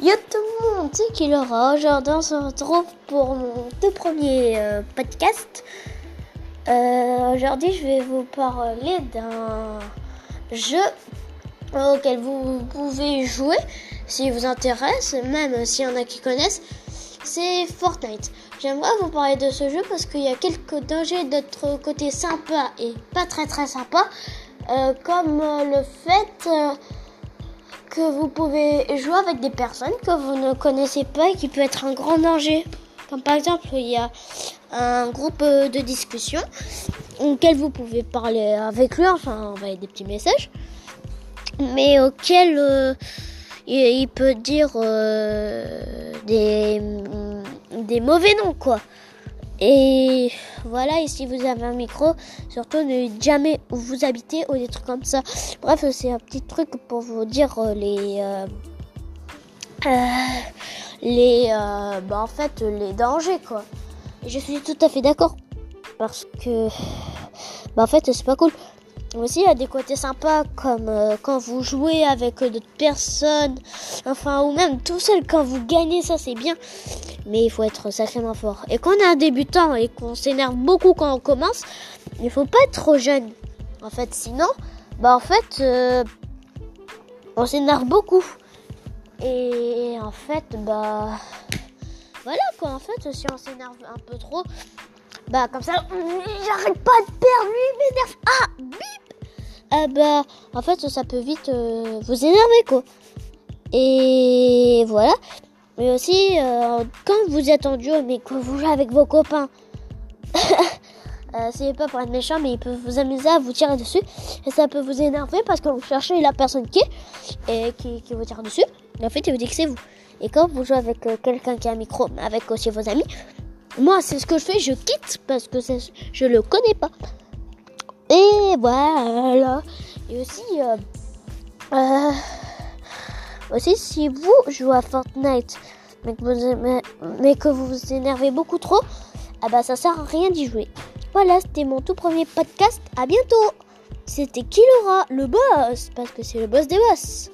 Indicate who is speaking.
Speaker 1: Yo tout le monde, c'est qui l'aura Aujourd'hui, on se retrouve pour mon tout premier euh, podcast. Euh, Aujourd'hui, je vais vous parler d'un jeu auquel vous pouvez jouer si vous intéresse, même s'il y en a qui connaissent. C'est Fortnite. J'aimerais vous parler de ce jeu parce qu'il y a quelques dangers d'autre côté sympa et pas très très sympa, euh, comme le fait que vous pouvez jouer avec des personnes que vous ne connaissez pas et qui peut être un grand danger. Comme par exemple, il y a un groupe de discussion auquel vous pouvez parler avec lui, enfin envoyer des petits messages, mais auquel euh, il, peut dire euh, des, des mauvais noms, quoi. Et voilà, et si vous avez un micro, surtout ne jamais où vous habitez ou des trucs comme ça. Bref, c'est un petit truc pour vous dire euh, les... Euh, euh, les... bah en fait, les dangers, quoi. Et je suis tout à fait d'accord. Parce que... Bah en fait, c'est pas cool. Aussi, il y a des côtés sympas comme quand vous jouez avec d'autres personnes, enfin, ou même tout seul quand vous gagnez, ça c'est bien mais il faut être sacrément fort. Et quand on est un débutant et qu'on s'énerve beaucoup quand on commence, il faut pas être trop jeune. En fait, sinon, bah en fait, euh, on s'énerve beaucoup. Et en fait, bah voilà quoi. En fait, si on s'énerve un peu trop, bah comme ça, j'arrête pas de perdre, lui m'énerve. Ah, bip. Ah bah, en fait, ça peut vite euh, vous énerver quoi. Et voilà. Mais aussi, euh, quand vous êtes en duo, mais que vous jouez avec vos copains, euh, c'est pas pour être méchant, mais ils peuvent vous amuser à vous tirer dessus. Et ça peut vous énerver parce que vous cherchez la personne qui est et qui, vous tire dessus. Et en fait, il vous dit que c'est vous. Et quand vous jouez avec euh, quelqu'un qui a un micro, avec aussi vos amis, moi, c'est ce que je fais, je quitte parce que je le connais pas. Et voilà. Et aussi, euh, aussi, si vous jouez à Fortnite, mais que vous, vous énervez beaucoup trop, ah bah ça sert à rien d'y jouer. Voilà, c'était mon tout premier podcast. À bientôt. C'était qui l'aura Le boss, parce que c'est le boss des boss.